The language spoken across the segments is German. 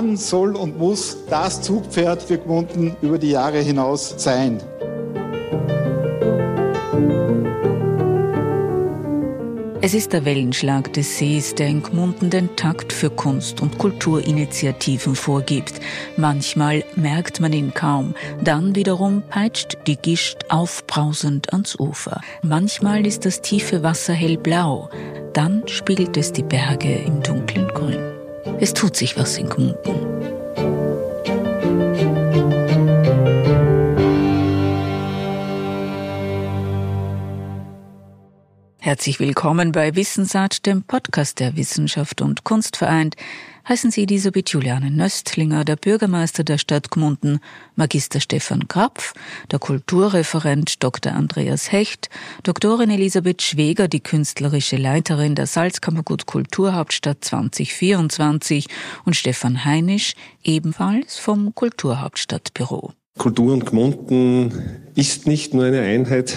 kann, soll und muss das Zugpferd für Gmunden über die Jahre hinaus sein. Es ist der Wellenschlag des Sees, der in Gmunden den Takt für Kunst- und Kulturinitiativen vorgibt. Manchmal merkt man ihn kaum, dann wiederum peitscht die Gischt aufbrausend ans Ufer. Manchmal ist das tiefe Wasser hellblau, dann spiegelt es die Berge im dunklen Grün. Es tut sich was in Gmunden. Herzlich willkommen bei Wissensart, dem Podcast der Wissenschaft und Kunst vereint. Heißen Sie Elisabeth Juliane Nöstlinger, der Bürgermeister der Stadt Gmunden, Magister Stefan Krapf, der Kulturreferent Dr. Andreas Hecht, Doktorin Elisabeth Schweger, die künstlerische Leiterin der Salzkammergut Kulturhauptstadt 2024 und Stefan Heinisch, ebenfalls vom Kulturhauptstadtbüro. Kultur und Gmunden ist nicht nur eine Einheit.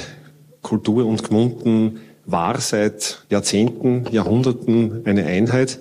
Kultur und Gmunden war seit Jahrzehnten, Jahrhunderten eine Einheit.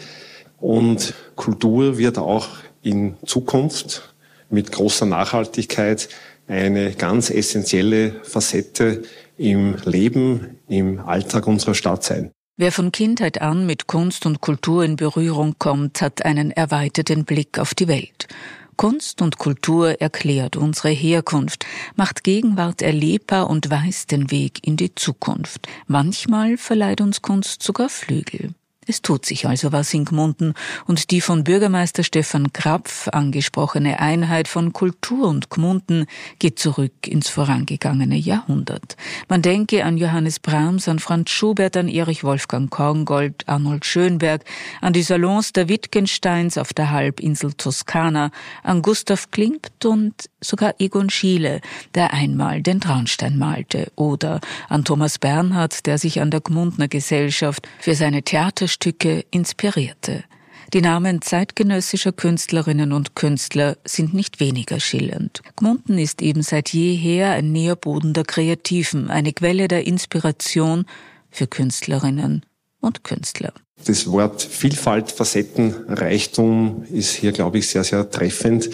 Und Kultur wird auch in Zukunft mit großer Nachhaltigkeit eine ganz essentielle Facette im Leben, im Alltag unserer Stadt sein. Wer von Kindheit an mit Kunst und Kultur in Berührung kommt, hat einen erweiterten Blick auf die Welt. Kunst und Kultur erklärt unsere Herkunft, macht Gegenwart erlebbar und weist den Weg in die Zukunft. Manchmal verleiht uns Kunst sogar Flügel. Es tut sich also was in Gmunden und die von Bürgermeister Stefan Krapf angesprochene Einheit von Kultur und Gmunden geht zurück ins vorangegangene Jahrhundert. Man denke an Johannes Brahms, an Franz Schubert, an Erich Wolfgang Korngold, Arnold Schönberg, an die Salons der Wittgensteins auf der Halbinsel Toskana, an Gustav Klimt und sogar Egon Schiele, der einmal den Traunstein malte, oder an Thomas Bernhard, der sich an der Gmundner Gesellschaft für seine Theater Stücke inspirierte. Die Namen zeitgenössischer Künstlerinnen und Künstler sind nicht weniger schillernd. Gmunden ist eben seit jeher ein Nährboden der Kreativen, eine Quelle der Inspiration für Künstlerinnen und Künstler. Das Wort Vielfalt, Facetten, Reichtum ist hier, glaube ich, sehr, sehr treffend.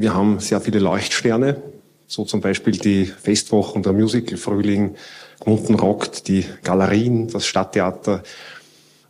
Wir haben sehr viele Leuchtsterne, so zum Beispiel die Festwochen, der Musical Frühling, Gmunden rockt, die Galerien, das Stadttheater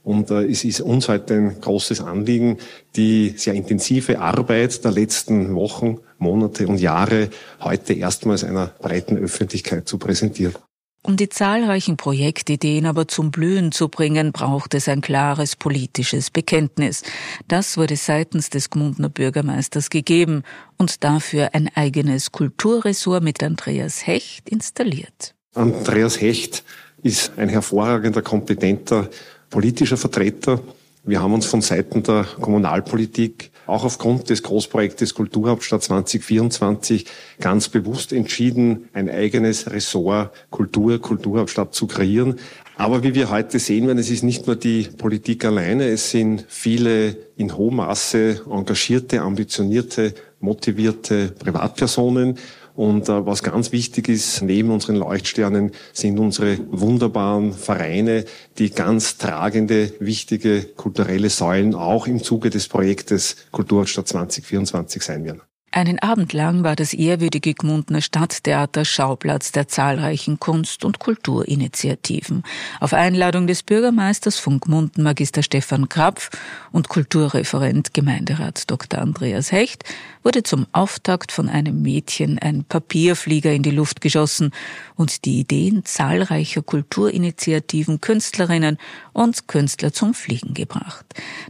und äh, es ist uns heute ein großes Anliegen, die sehr intensive Arbeit der letzten Wochen, Monate und Jahre heute erstmals einer breiten Öffentlichkeit zu präsentieren. Um die zahlreichen Projektideen aber zum Blühen zu bringen, braucht es ein klares politisches Bekenntnis. Das wurde seitens des Gmundner Bürgermeisters gegeben und dafür ein eigenes Kulturressort mit Andreas Hecht installiert. Andreas Hecht ist ein hervorragender, kompetenter politischer Vertreter. Wir haben uns von Seiten der Kommunalpolitik auch aufgrund des Großprojektes Kulturhauptstadt 2024 ganz bewusst entschieden, ein eigenes Ressort Kultur, Kulturhauptstadt zu kreieren. Aber wie wir heute sehen werden, es ist nicht nur die Politik alleine, es sind viele in hohem Maße engagierte, ambitionierte, motivierte Privatpersonen und äh, was ganz wichtig ist, neben unseren Leuchtsternen sind unsere wunderbaren Vereine, die ganz tragende, wichtige kulturelle Säulen auch im Zuge des Projektes Kulturstadt 2024 sein werden. Einen Abend lang war das ehrwürdige Gmundner Stadttheater Schauplatz der zahlreichen Kunst- und Kulturinitiativen. Auf Einladung des Bürgermeisters von Gmunden Magister Stefan Krapf und Kulturreferent Gemeinderat Dr. Andreas Hecht wurde zum Auftakt von einem Mädchen ein Papierflieger in die Luft geschossen und die Ideen zahlreicher Kulturinitiativen, Künstlerinnen und Künstler zum Fliegen gebracht.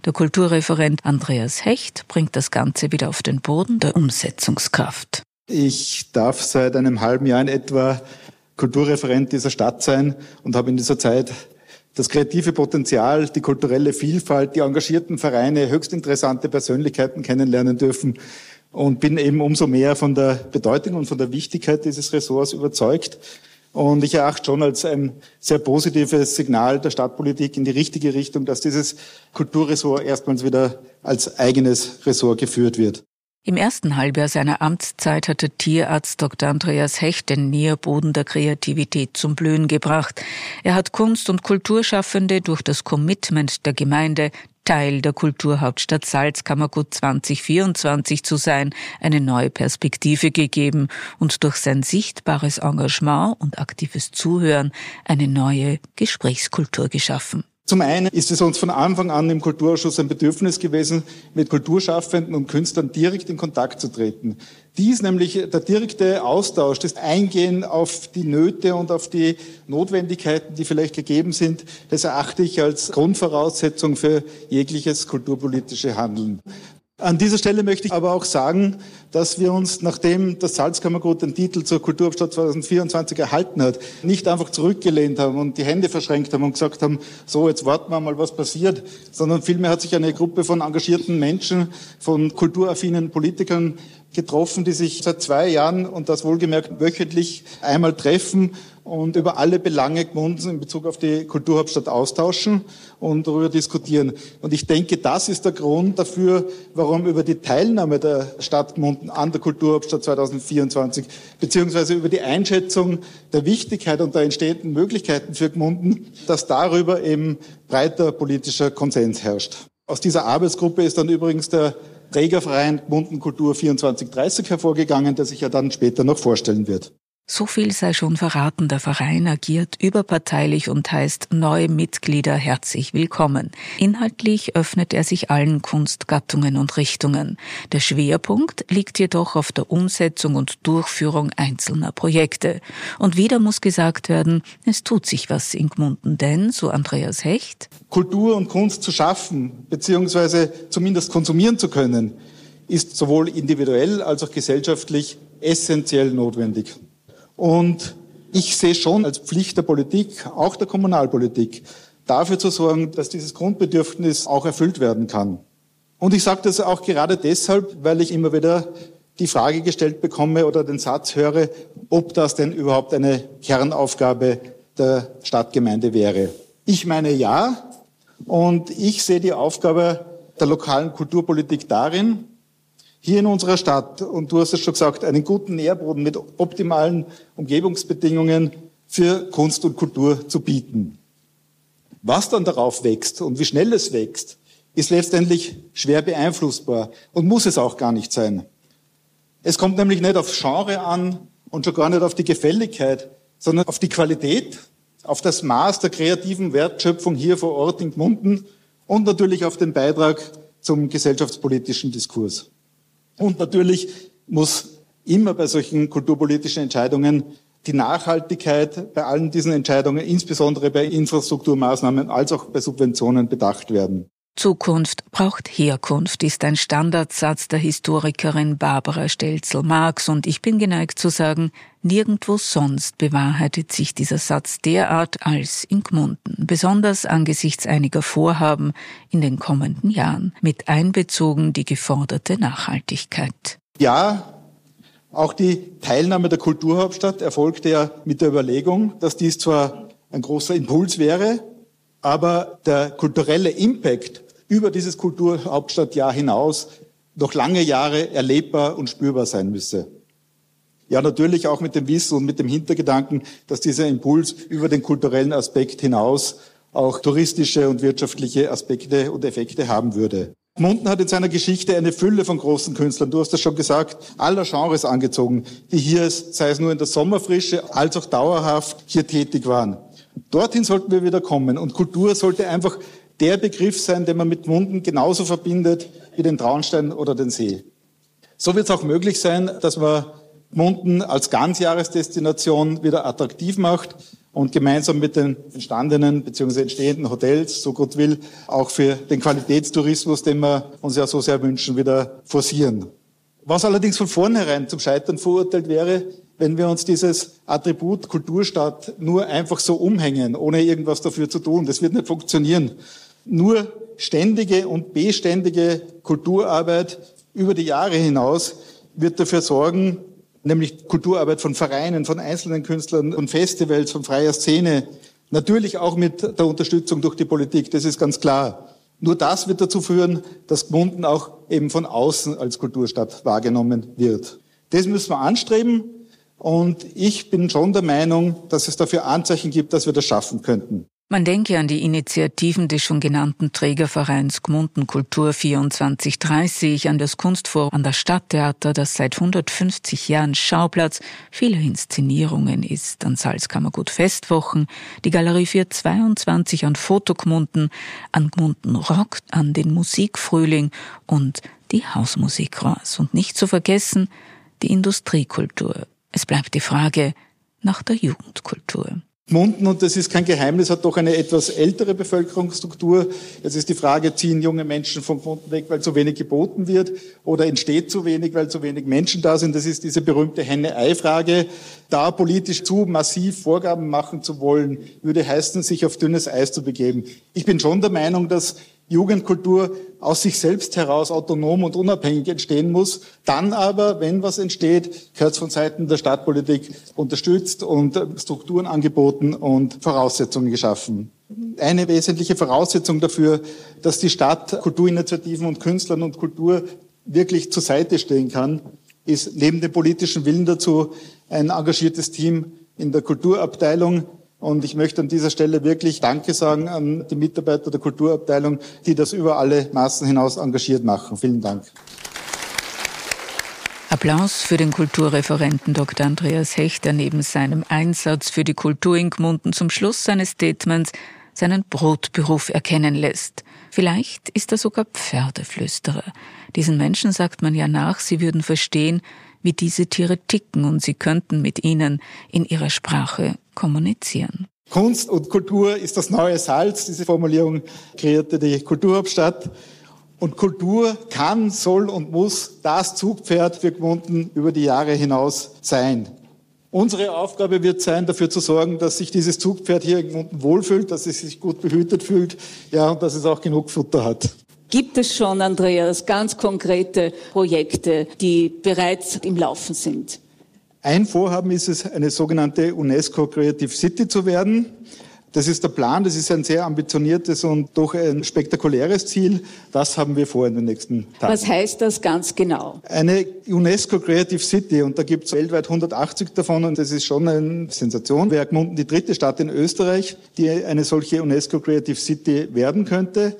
Der Kulturreferent Andreas Hecht bringt das Ganze wieder auf den Boden der Umsetzungskraft. Ich darf seit einem halben Jahr in etwa Kulturreferent dieser Stadt sein und habe in dieser Zeit das kreative Potenzial, die kulturelle Vielfalt, die engagierten Vereine, höchst interessante Persönlichkeiten kennenlernen dürfen und bin eben umso mehr von der Bedeutung und von der Wichtigkeit dieses Ressorts überzeugt. Und ich erachte schon als ein sehr positives Signal der Stadtpolitik in die richtige Richtung, dass dieses Kulturressort erstmals wieder als eigenes Ressort geführt wird. Im ersten Halbjahr seiner Amtszeit hatte Tierarzt Dr. Andreas Hecht den Nährboden der Kreativität zum Blühen gebracht. Er hat Kunst- und Kulturschaffende durch das Commitment der Gemeinde Teil der Kulturhauptstadt Salzkammergut 2024 zu sein, eine neue Perspektive gegeben und durch sein sichtbares Engagement und aktives Zuhören eine neue Gesprächskultur geschaffen. Zum einen ist es uns von Anfang an im Kulturausschuss ein Bedürfnis gewesen, mit Kulturschaffenden und Künstlern direkt in Kontakt zu treten. Dies nämlich der direkte Austausch, das Eingehen auf die Nöte und auf die Notwendigkeiten, die vielleicht gegeben sind, das erachte ich als Grundvoraussetzung für jegliches kulturpolitische Handeln. An dieser Stelle möchte ich aber auch sagen, dass wir uns, nachdem das Salzkammergut den Titel zur Kulturhauptstadt 2024 erhalten hat, nicht einfach zurückgelehnt haben und die Hände verschränkt haben und gesagt haben, so, jetzt warten wir mal, was passiert, sondern vielmehr hat sich eine Gruppe von engagierten Menschen, von kulturaffinen Politikern getroffen, die sich seit zwei Jahren und das wohlgemerkt wöchentlich einmal treffen und über alle Belange Gmundens in Bezug auf die Kulturhauptstadt austauschen und darüber diskutieren. Und ich denke, das ist der Grund dafür, warum über die Teilnahme der Stadt Gmunden an der Kulturhauptstadt 2024 beziehungsweise über die Einschätzung der Wichtigkeit und der entstehenden Möglichkeiten für Gmunden, dass darüber eben breiter politischer Konsens herrscht. Aus dieser Arbeitsgruppe ist dann übrigens der Trägerverein Gmunden Kultur 2430 hervorgegangen, der sich ja dann später noch vorstellen wird. So viel sei schon verraten, der Verein agiert überparteilich und heißt neue Mitglieder herzlich willkommen. Inhaltlich öffnet er sich allen Kunstgattungen und Richtungen. Der Schwerpunkt liegt jedoch auf der Umsetzung und Durchführung einzelner Projekte. Und wieder muss gesagt werden, es tut sich was in Gmunden, denn, so Andreas Hecht, Kultur und Kunst zu schaffen, beziehungsweise zumindest konsumieren zu können, ist sowohl individuell als auch gesellschaftlich essentiell notwendig. Und ich sehe schon als Pflicht der Politik, auch der Kommunalpolitik, dafür zu sorgen, dass dieses Grundbedürfnis auch erfüllt werden kann. Und ich sage das auch gerade deshalb, weil ich immer wieder die Frage gestellt bekomme oder den Satz höre, ob das denn überhaupt eine Kernaufgabe der Stadtgemeinde wäre. Ich meine ja. Und ich sehe die Aufgabe der lokalen Kulturpolitik darin, hier in unserer Stadt, und du hast es schon gesagt, einen guten Nährboden mit optimalen Umgebungsbedingungen für Kunst und Kultur zu bieten. Was dann darauf wächst und wie schnell es wächst, ist letztendlich schwer beeinflussbar und muss es auch gar nicht sein. Es kommt nämlich nicht auf Genre an und schon gar nicht auf die Gefälligkeit, sondern auf die Qualität, auf das Maß der kreativen Wertschöpfung hier vor Ort in Gmunden und natürlich auf den Beitrag zum gesellschaftspolitischen Diskurs. Und natürlich muss immer bei solchen kulturpolitischen Entscheidungen die Nachhaltigkeit bei allen diesen Entscheidungen, insbesondere bei Infrastrukturmaßnahmen als auch bei Subventionen bedacht werden. Zukunft braucht Herkunft ist ein Standardsatz der Historikerin Barbara Stelzel-Marx und ich bin geneigt zu sagen, nirgendwo sonst bewahrheitet sich dieser Satz derart als in Gmunden, besonders angesichts einiger Vorhaben in den kommenden Jahren, mit einbezogen die geforderte Nachhaltigkeit. Ja, auch die Teilnahme der Kulturhauptstadt erfolgte ja mit der Überlegung, dass dies zwar ein großer Impuls wäre, aber der kulturelle Impact über dieses Kulturhauptstadtjahr hinaus noch lange Jahre erlebbar und spürbar sein müsse. Ja, natürlich auch mit dem Wissen und mit dem Hintergedanken, dass dieser Impuls über den kulturellen Aspekt hinaus auch touristische und wirtschaftliche Aspekte und Effekte haben würde. Munden hat in seiner Geschichte eine Fülle von großen Künstlern, du hast das schon gesagt, aller Genres angezogen, die hier, sei es nur in der Sommerfrische, als auch dauerhaft hier tätig waren. Dorthin sollten wir wieder kommen und Kultur sollte einfach der Begriff sein, den man mit Munden genauso verbindet wie den Traunstein oder den See. So wird es auch möglich sein, dass man Munden als Ganzjahresdestination wieder attraktiv macht und gemeinsam mit den entstandenen bzw. entstehenden Hotels, so Gott will, auch für den Qualitätstourismus, den wir uns ja so sehr wünschen, wieder forcieren. Was allerdings von vornherein zum Scheitern verurteilt wäre, wenn wir uns dieses Attribut Kulturstadt nur einfach so umhängen, ohne irgendwas dafür zu tun. Das wird nicht funktionieren. Nur ständige und beständige Kulturarbeit über die Jahre hinaus wird dafür sorgen, nämlich Kulturarbeit von Vereinen, von einzelnen Künstlern, von Festivals, von freier Szene, natürlich auch mit der Unterstützung durch die Politik, das ist ganz klar. Nur das wird dazu führen, dass Gmunden auch eben von außen als Kulturstadt wahrgenommen wird. Das müssen wir anstreben und ich bin schon der Meinung, dass es dafür Anzeichen gibt, dass wir das schaffen könnten. Man denke an die Initiativen des schon genannten Trägervereins Gmunden Kultur 2430, an das Kunstforum an das Stadttheater, das seit 150 Jahren Schauplatz vieler Inszenierungen ist, an Salzkammergut Festwochen, die Galerie 422 an Fotogmunden, an Gmunden Rock, an den Musikfrühling und die Hausmusikras und nicht zu vergessen die Industriekultur. Es bleibt die Frage nach der Jugendkultur. Munden, und das ist kein Geheimnis, hat doch eine etwas ältere Bevölkerungsstruktur. Jetzt ist die Frage, ziehen junge Menschen vom Munden weg, weil zu wenig geboten wird, oder entsteht zu wenig, weil zu wenig Menschen da sind? Das ist diese berühmte Henne-Ei-Frage. Da politisch zu massiv Vorgaben machen zu wollen, würde heißen, sich auf dünnes Eis zu begeben. Ich bin schon der Meinung, dass Jugendkultur aus sich selbst heraus autonom und unabhängig entstehen muss. Dann aber, wenn was entsteht, gehört es von Seiten der Stadtpolitik unterstützt und Strukturen angeboten und Voraussetzungen geschaffen. Eine wesentliche Voraussetzung dafür, dass die Stadt Kulturinitiativen und Künstlern und Kultur wirklich zur Seite stehen kann, ist neben dem politischen Willen dazu ein engagiertes Team in der Kulturabteilung, und ich möchte an dieser Stelle wirklich Danke sagen an die Mitarbeiter der Kulturabteilung, die das über alle Maßen hinaus engagiert machen. Vielen Dank. Applaus für den Kulturreferenten Dr. Andreas Hecht, der neben seinem Einsatz für die Kultur in Gmunden zum Schluss seines Statements seinen Brotberuf erkennen lässt. Vielleicht ist er sogar Pferdeflüsterer. Diesen Menschen sagt man ja nach, sie würden verstehen, wie diese Tiere ticken und sie könnten mit ihnen in ihrer Sprache kommunizieren. Kunst und Kultur ist das neue Salz. Diese Formulierung kreierte die Kulturhauptstadt. Und Kultur kann, soll und muss das Zugpferd für Gmunden über die Jahre hinaus sein. Unsere Aufgabe wird sein, dafür zu sorgen, dass sich dieses Zugpferd hier in Gmunden wohlfühlt, dass es sich gut behütet fühlt, ja, und dass es auch genug Futter hat. Gibt es schon, Andreas, ganz konkrete Projekte, die bereits im Laufen sind? Ein Vorhaben ist es, eine sogenannte UNESCO Creative City zu werden. Das ist der Plan, das ist ein sehr ambitioniertes und doch ein spektakuläres Ziel. Das haben wir vor in den nächsten Tagen. Was heißt das ganz genau? Eine UNESCO Creative City und da gibt es weltweit 180 davon und das ist schon eine Sensation. Wäre Gmunden die dritte Stadt in Österreich, die eine solche UNESCO Creative City werden könnte.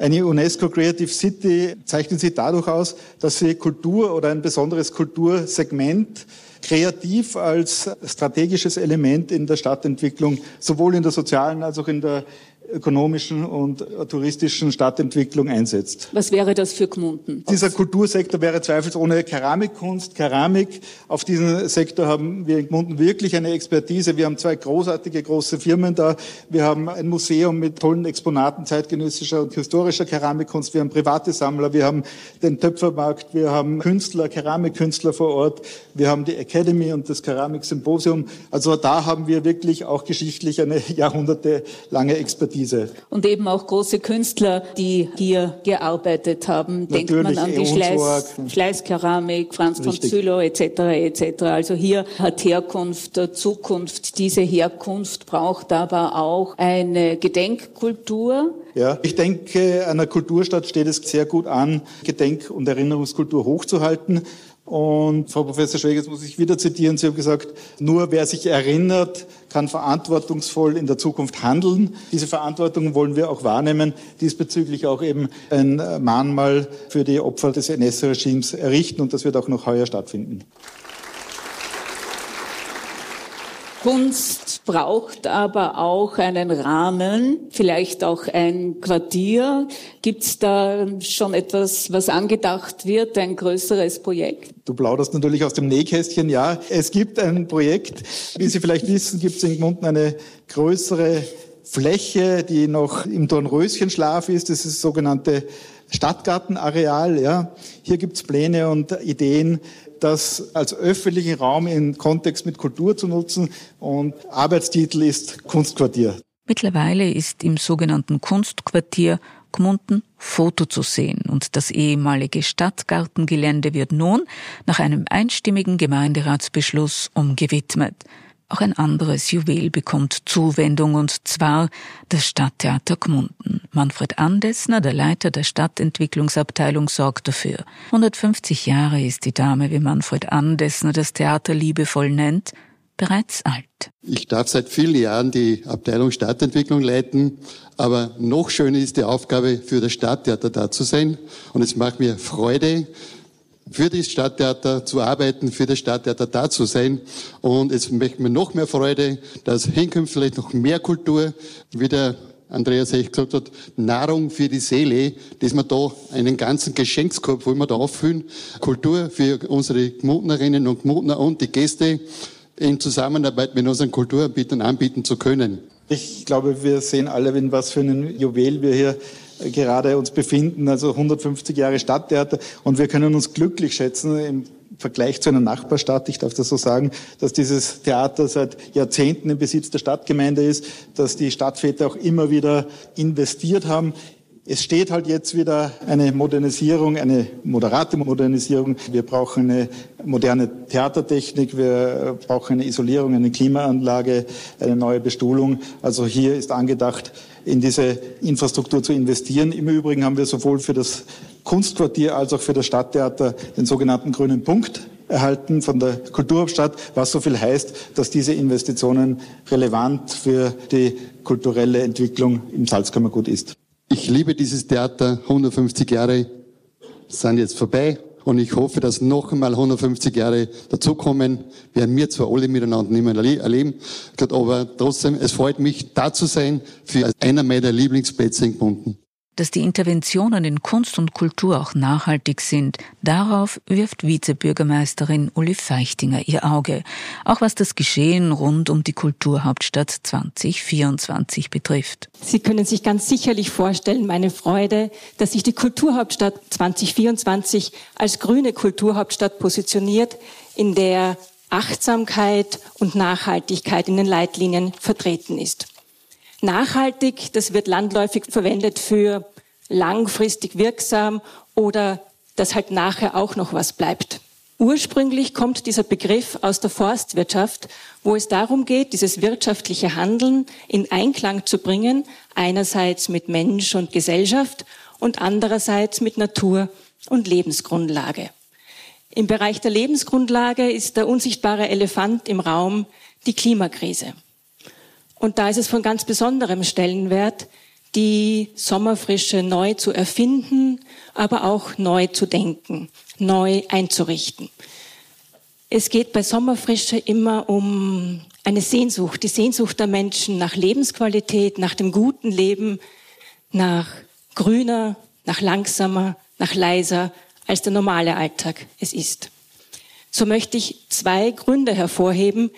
Eine UNESCO Creative City zeichnet sich dadurch aus, dass sie Kultur oder ein besonderes Kultursegment kreativ als strategisches Element in der Stadtentwicklung, sowohl in der sozialen als auch in der ökonomischen und touristischen Stadtentwicklung einsetzt. Was wäre das für Gmunden? Dieser Kultursektor wäre zweifelsohne Keramikkunst, Keramik. Auf diesen Sektor haben wir in Gmunden wirklich eine Expertise. Wir haben zwei großartige große Firmen da. Wir haben ein Museum mit tollen Exponaten zeitgenössischer und historischer Keramikkunst. Wir haben private Sammler. Wir haben den Töpfermarkt. Wir haben Künstler, Keramikkünstler vor Ort. Wir haben die Academy und das Keramiksymposium. Also da haben wir wirklich auch geschichtlich eine jahrhundertelange Expertise. Expertise. Und eben auch große Künstler, die hier gearbeitet haben. Denkt man an die Schleiß, Schleißkeramik, Franz von. Zülow etc. etc. Also hier hat Herkunft Zukunft. Diese Herkunft braucht aber auch eine Gedenkkultur. Ja, ich denke, einer Kulturstadt steht es sehr gut an, Gedenk- und Erinnerungskultur hochzuhalten. Und Frau Professor Schweg, jetzt muss ich wieder zitieren, Sie haben gesagt, nur wer sich erinnert, kann verantwortungsvoll in der Zukunft handeln. Diese Verantwortung wollen wir auch wahrnehmen, diesbezüglich auch eben ein Mahnmal für die Opfer des NS-Regimes errichten und das wird auch noch heuer stattfinden. Kunst braucht aber auch einen Rahmen, vielleicht auch ein Quartier. Gibt es da schon etwas, was angedacht wird, ein größeres Projekt? Du plauderst natürlich aus dem Nähkästchen. Ja, es gibt ein Projekt. Wie Sie vielleicht wissen, gibt es in Gmunden eine größere Fläche, die noch im Dornröschenschlaf ist. Das ist das sogenannte Stadtgartenareal. Ja. Hier gibt es Pläne und Ideen, das als öffentlichen Raum in Kontext mit Kultur zu nutzen. Und Arbeitstitel ist Kunstquartier. Mittlerweile ist im sogenannten Kunstquartier Gmunden Foto zu sehen und das ehemalige Stadtgartengelände wird nun nach einem einstimmigen Gemeinderatsbeschluss umgewidmet. Auch ein anderes Juwel bekommt Zuwendung und zwar das Stadttheater Gmunden. Manfred Andesner, der Leiter der Stadtentwicklungsabteilung, sorgt dafür. 150 Jahre ist die Dame, wie Manfred Andesner das Theater liebevoll nennt, bereits alt. Ich darf seit vielen Jahren die Abteilung Stadtentwicklung leiten, aber noch schöner ist die Aufgabe, für das Stadttheater da zu sein. Und es macht mir Freude, für das Stadttheater zu arbeiten, für das Stadttheater da zu sein. Und es macht mir noch mehr Freude, dass hinkünftig noch mehr Kultur, wie der Andreas Hecht gesagt hat, Nahrung für die Seele, dass wir da einen ganzen Geschenkskorb wollen wir da auffüllen. Kultur für unsere Gmutnerinnen und Gmutner und die Gäste in Zusammenarbeit mit unseren Kulturanbietern anbieten zu können. Ich glaube, wir sehen alle, was für einem Juwel wir hier gerade uns befinden, also 150 Jahre Stadttheater. Und wir können uns glücklich schätzen im Vergleich zu einer Nachbarstadt, ich darf das so sagen, dass dieses Theater seit Jahrzehnten im Besitz der Stadtgemeinde ist, dass die Stadtväter auch immer wieder investiert haben es steht halt jetzt wieder eine Modernisierung, eine moderate Modernisierung. Wir brauchen eine moderne Theatertechnik, wir brauchen eine Isolierung, eine Klimaanlage, eine neue Bestuhlung. Also hier ist angedacht, in diese Infrastruktur zu investieren. Im Übrigen haben wir sowohl für das Kunstquartier als auch für das Stadttheater den sogenannten grünen Punkt erhalten von der Kulturhauptstadt, was so viel heißt, dass diese Investitionen relevant für die kulturelle Entwicklung im Salzkammergut ist. Ich liebe dieses Theater. 150 Jahre sind jetzt vorbei. Und ich hoffe, dass noch einmal 150 Jahre dazukommen. Werden wir zwar alle miteinander nicht mehr erleben, aber trotzdem, es freut mich, da zu sein, für einer meiner Lieblingsplätze in Gmunden. Dass die Interventionen in Kunst und Kultur auch nachhaltig sind, darauf wirft Vizebürgermeisterin Uli Feichtinger ihr Auge, auch was das Geschehen rund um die Kulturhauptstadt 2024 betrifft. Sie können sich ganz sicherlich vorstellen, meine Freude, dass sich die Kulturhauptstadt 2024 als grüne Kulturhauptstadt positioniert, in der Achtsamkeit und Nachhaltigkeit in den Leitlinien vertreten ist. Nachhaltig, das wird landläufig verwendet für langfristig wirksam oder dass halt nachher auch noch was bleibt. Ursprünglich kommt dieser Begriff aus der Forstwirtschaft, wo es darum geht, dieses wirtschaftliche Handeln in Einklang zu bringen, einerseits mit Mensch und Gesellschaft und andererseits mit Natur und Lebensgrundlage. Im Bereich der Lebensgrundlage ist der unsichtbare Elefant im Raum die Klimakrise. Und da ist es von ganz besonderem Stellenwert, die Sommerfrische neu zu erfinden, aber auch neu zu denken, neu einzurichten. Es geht bei Sommerfrische immer um eine Sehnsucht, die Sehnsucht der Menschen nach Lebensqualität, nach dem guten Leben, nach grüner, nach langsamer, nach leiser, als der normale Alltag es ist. So möchte ich zwei Gründe hervorheben,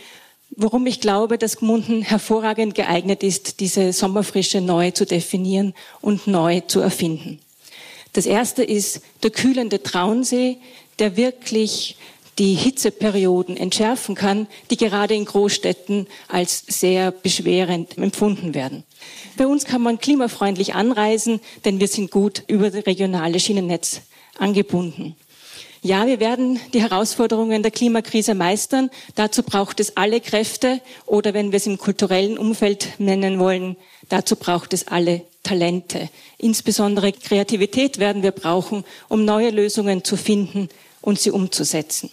Worum ich glaube, dass Gmunden hervorragend geeignet ist, diese Sommerfrische neu zu definieren und neu zu erfinden. Das erste ist der kühlende Traunsee, der wirklich die Hitzeperioden entschärfen kann, die gerade in Großstädten als sehr beschwerend empfunden werden. Bei uns kann man klimafreundlich anreisen, denn wir sind gut über das regionale Schienennetz angebunden. Ja, wir werden die Herausforderungen der Klimakrise meistern. Dazu braucht es alle Kräfte oder wenn wir es im kulturellen Umfeld nennen wollen, dazu braucht es alle Talente. Insbesondere Kreativität werden wir brauchen, um neue Lösungen zu finden und sie umzusetzen.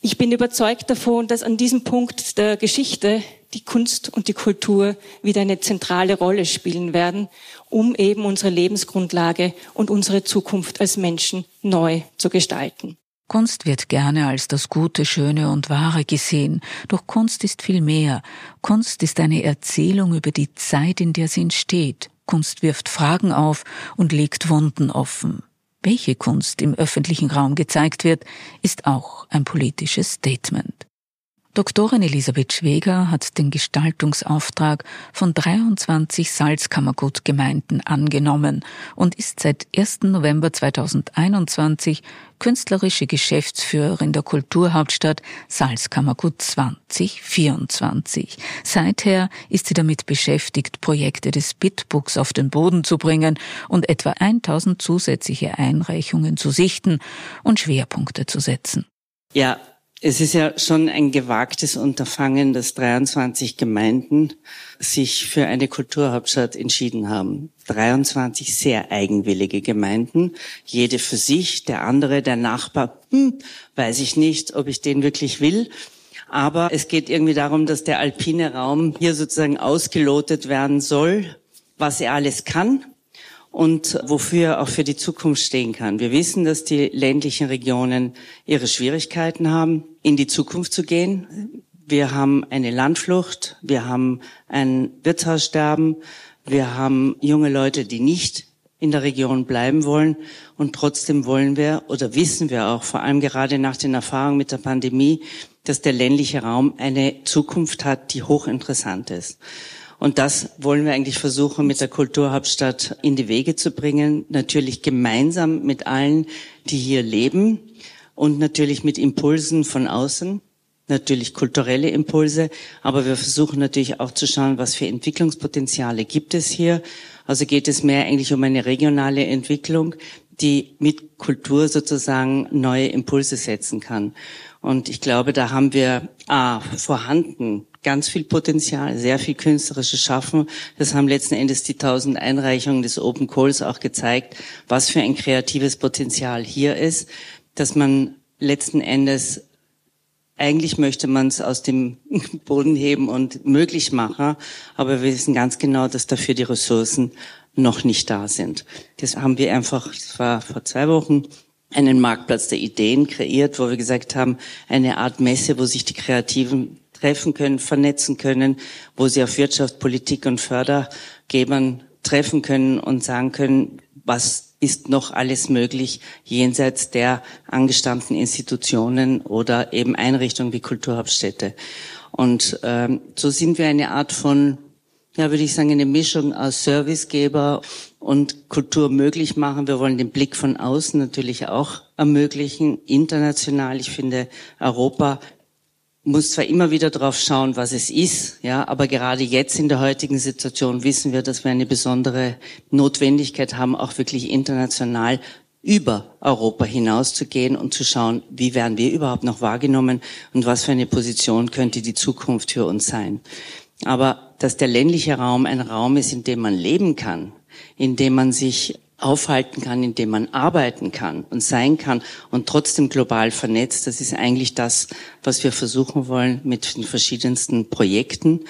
Ich bin überzeugt davon, dass an diesem Punkt der Geschichte die Kunst und die Kultur wieder eine zentrale Rolle spielen werden, um eben unsere Lebensgrundlage und unsere Zukunft als Menschen neu zu gestalten. Kunst wird gerne als das Gute, Schöne und Wahre gesehen, doch Kunst ist viel mehr. Kunst ist eine Erzählung über die Zeit, in der sie entsteht. Kunst wirft Fragen auf und legt Wunden offen welche Kunst im öffentlichen Raum gezeigt wird, ist auch ein politisches Statement. Doktorin Elisabeth Schweger hat den Gestaltungsauftrag von 23 Salzkammergutgemeinden angenommen und ist seit 1. November 2021 künstlerische Geschäftsführerin der Kulturhauptstadt Salzkammergut 2024. Seither ist sie damit beschäftigt, Projekte des Bitbooks auf den Boden zu bringen und etwa 1000 zusätzliche Einreichungen zu sichten und Schwerpunkte zu setzen. Ja, es ist ja schon ein gewagtes Unterfangen, dass 23 Gemeinden sich für eine Kulturhauptstadt entschieden haben. 23 sehr eigenwillige Gemeinden, jede für sich, der andere, der Nachbar, hm, weiß ich nicht, ob ich den wirklich will. Aber es geht irgendwie darum, dass der alpine Raum hier sozusagen ausgelotet werden soll, was er alles kann und wofür auch für die Zukunft stehen kann. Wir wissen, dass die ländlichen Regionen ihre Schwierigkeiten haben, in die Zukunft zu gehen. Wir haben eine Landflucht, wir haben ein Wirtshaussterben, wir haben junge Leute, die nicht in der Region bleiben wollen. Und trotzdem wollen wir oder wissen wir auch, vor allem gerade nach den Erfahrungen mit der Pandemie, dass der ländliche Raum eine Zukunft hat, die hochinteressant ist. Und das wollen wir eigentlich versuchen, mit der Kulturhauptstadt in die Wege zu bringen. Natürlich gemeinsam mit allen, die hier leben und natürlich mit Impulsen von außen. Natürlich kulturelle Impulse, aber wir versuchen natürlich auch zu schauen, was für Entwicklungspotenziale gibt es hier. Also geht es mehr eigentlich um eine regionale Entwicklung, die mit Kultur sozusagen neue Impulse setzen kann. Und ich glaube, da haben wir ah, vorhanden ganz viel Potenzial, sehr viel künstlerisches Schaffen. Das haben letzten Endes die tausend Einreichungen des Open Calls auch gezeigt, was für ein kreatives Potenzial hier ist, dass man letzten Endes eigentlich möchte man es aus dem Boden heben und möglich machen, aber wir wissen ganz genau, dass dafür die Ressourcen noch nicht da sind. Das haben wir einfach, das war vor zwei Wochen, einen Marktplatz der Ideen kreiert, wo wir gesagt haben, eine Art Messe, wo sich die Kreativen treffen können, vernetzen können, wo sie auf Wirtschaft, Politik und Fördergebern treffen können und sagen können, was ist noch alles möglich jenseits der angestammten Institutionen oder eben Einrichtungen wie Kulturhauptstädte. Und ähm, so sind wir eine Art von, ja, würde ich sagen, eine Mischung aus Servicegeber und Kultur möglich machen. Wir wollen den Blick von außen natürlich auch ermöglichen, international. Ich finde, Europa muss zwar immer wieder drauf schauen, was es ist, ja, aber gerade jetzt in der heutigen Situation wissen wir, dass wir eine besondere Notwendigkeit haben, auch wirklich international über Europa hinauszugehen und zu schauen, wie werden wir überhaupt noch wahrgenommen und was für eine Position könnte die Zukunft für uns sein. Aber dass der ländliche Raum ein Raum ist, in dem man leben kann, in dem man sich aufhalten kann, in dem man arbeiten kann und sein kann und trotzdem global vernetzt. Das ist eigentlich das, was wir versuchen wollen mit den verschiedensten Projekten.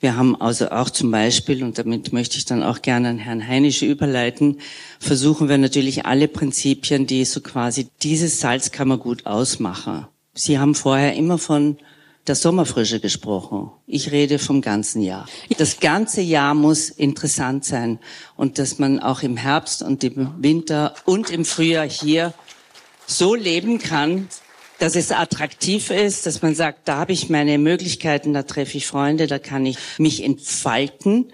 Wir haben also auch zum Beispiel, und damit möchte ich dann auch gerne an Herrn Heinisch überleiten, versuchen wir natürlich alle Prinzipien, die so quasi dieses Salzkammergut ausmachen. Sie haben vorher immer von der Sommerfrische gesprochen. Ich rede vom ganzen Jahr. Das ganze Jahr muss interessant sein und dass man auch im Herbst und im Winter und im Frühjahr hier so leben kann, dass es attraktiv ist, dass man sagt, da habe ich meine Möglichkeiten, da treffe ich Freunde, da kann ich mich entfalten.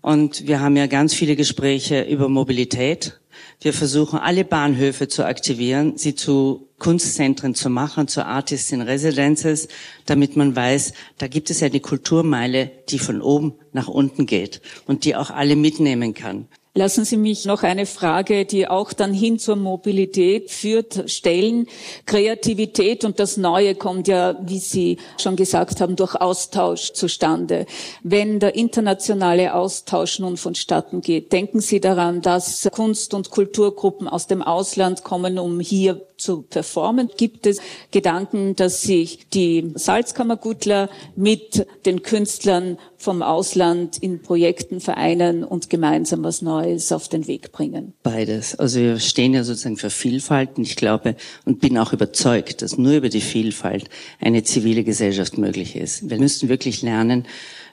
Und wir haben ja ganz viele Gespräche über Mobilität. Wir versuchen alle Bahnhöfe zu aktivieren, sie zu Kunstzentren zu machen, zu Artists in Residences, damit man weiß, da gibt es eine Kulturmeile, die von oben nach unten geht und die auch alle mitnehmen kann. Lassen Sie mich noch eine Frage, die auch dann hin zur Mobilität führt, stellen. Kreativität und das Neue kommt ja, wie Sie schon gesagt haben, durch Austausch zustande. Wenn der internationale Austausch nun vonstatten geht, denken Sie daran, dass Kunst- und Kulturgruppen aus dem Ausland kommen, um hier zu performen? Gibt es Gedanken, dass sich die Salzkammergutler mit den Künstlern vom Ausland in Projekten vereinen und gemeinsam was Neues auf den Weg bringen? Beides. Also wir stehen ja sozusagen für Vielfalt und ich glaube und bin auch überzeugt, dass nur über die Vielfalt eine zivile Gesellschaft möglich ist. Wir müssen wirklich lernen,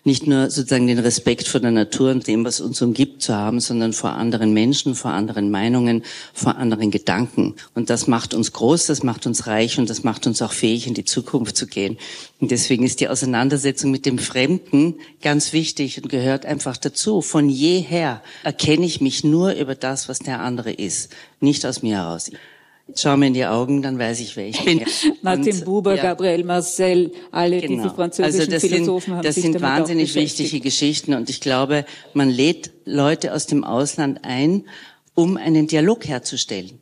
nicht nur sozusagen den Respekt vor der Natur und dem, was uns umgibt, zu haben, sondern vor anderen Menschen, vor anderen Meinungen, vor anderen Gedanken. Und das macht uns groß, das macht uns reich und das macht uns auch fähig, in die Zukunft zu gehen. Und deswegen ist die Auseinandersetzung mit dem Fremden ganz wichtig und gehört einfach dazu. Von jeher erkenne ich mich nur über das, was der andere ist, nicht aus mir heraus. Schau mir in die Augen, dann weiß ich, wer ich bin. Martin Buber, ja. Gabriel Marcel, alle genau. diese französischen also das Philosophen sind, haben das sich sind wahnsinnig wichtige Geschichten und ich glaube, man lädt Leute aus dem Ausland ein, um einen Dialog herzustellen.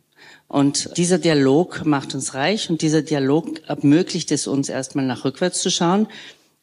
Und dieser Dialog macht uns reich und dieser Dialog ermöglicht es uns erstmal nach rückwärts zu schauen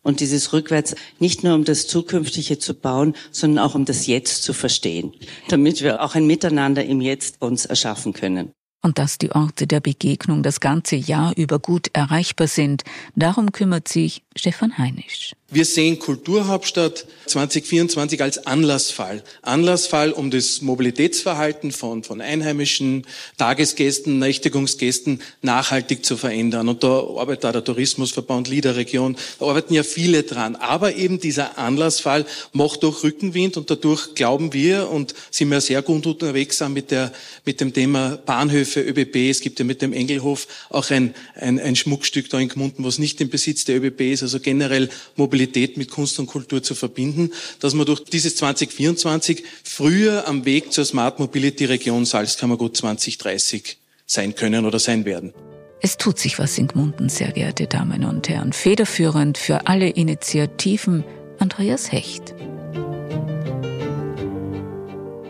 und dieses Rückwärts nicht nur um das Zukünftige zu bauen, sondern auch um das Jetzt zu verstehen, damit wir auch ein Miteinander im Jetzt uns erschaffen können. Und dass die Orte der Begegnung das ganze Jahr über gut erreichbar sind. Darum kümmert sich Stefan Heinisch. Wir sehen Kulturhauptstadt 2024 als Anlassfall. Anlassfall, um das Mobilitätsverhalten von, von einheimischen Tagesgästen, Nächtigungsgästen nachhaltig zu verändern. Und da arbeitet auch der Tourismusverband Liederregion, da arbeiten ja viele dran. Aber eben dieser Anlassfall macht doch Rückenwind und dadurch glauben wir und sind wir sehr gut unterwegs mit, der, mit dem Thema Bahnhöfe, ÖBB. Es gibt ja mit dem Engelhof auch ein, ein, ein Schmuckstück da in Gmunden, was nicht im Besitz der ÖBB ist, also generell Mobilität mit Kunst und Kultur zu verbinden, dass man durch dieses 2024 früher am Weg zur Smart Mobility Region Salzkammergut 2030 sein können oder sein werden. Es tut sich was in Gmunden, sehr geehrte Damen und Herren. Federführend für alle Initiativen Andreas Hecht.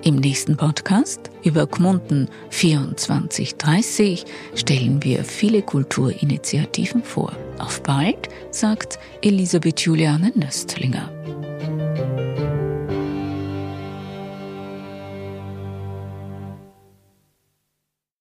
Im nächsten Podcast über Gmunden 2430 stellen wir viele Kulturinitiativen vor. Auf bald, sagt Elisabeth Juliane Nöstlinger.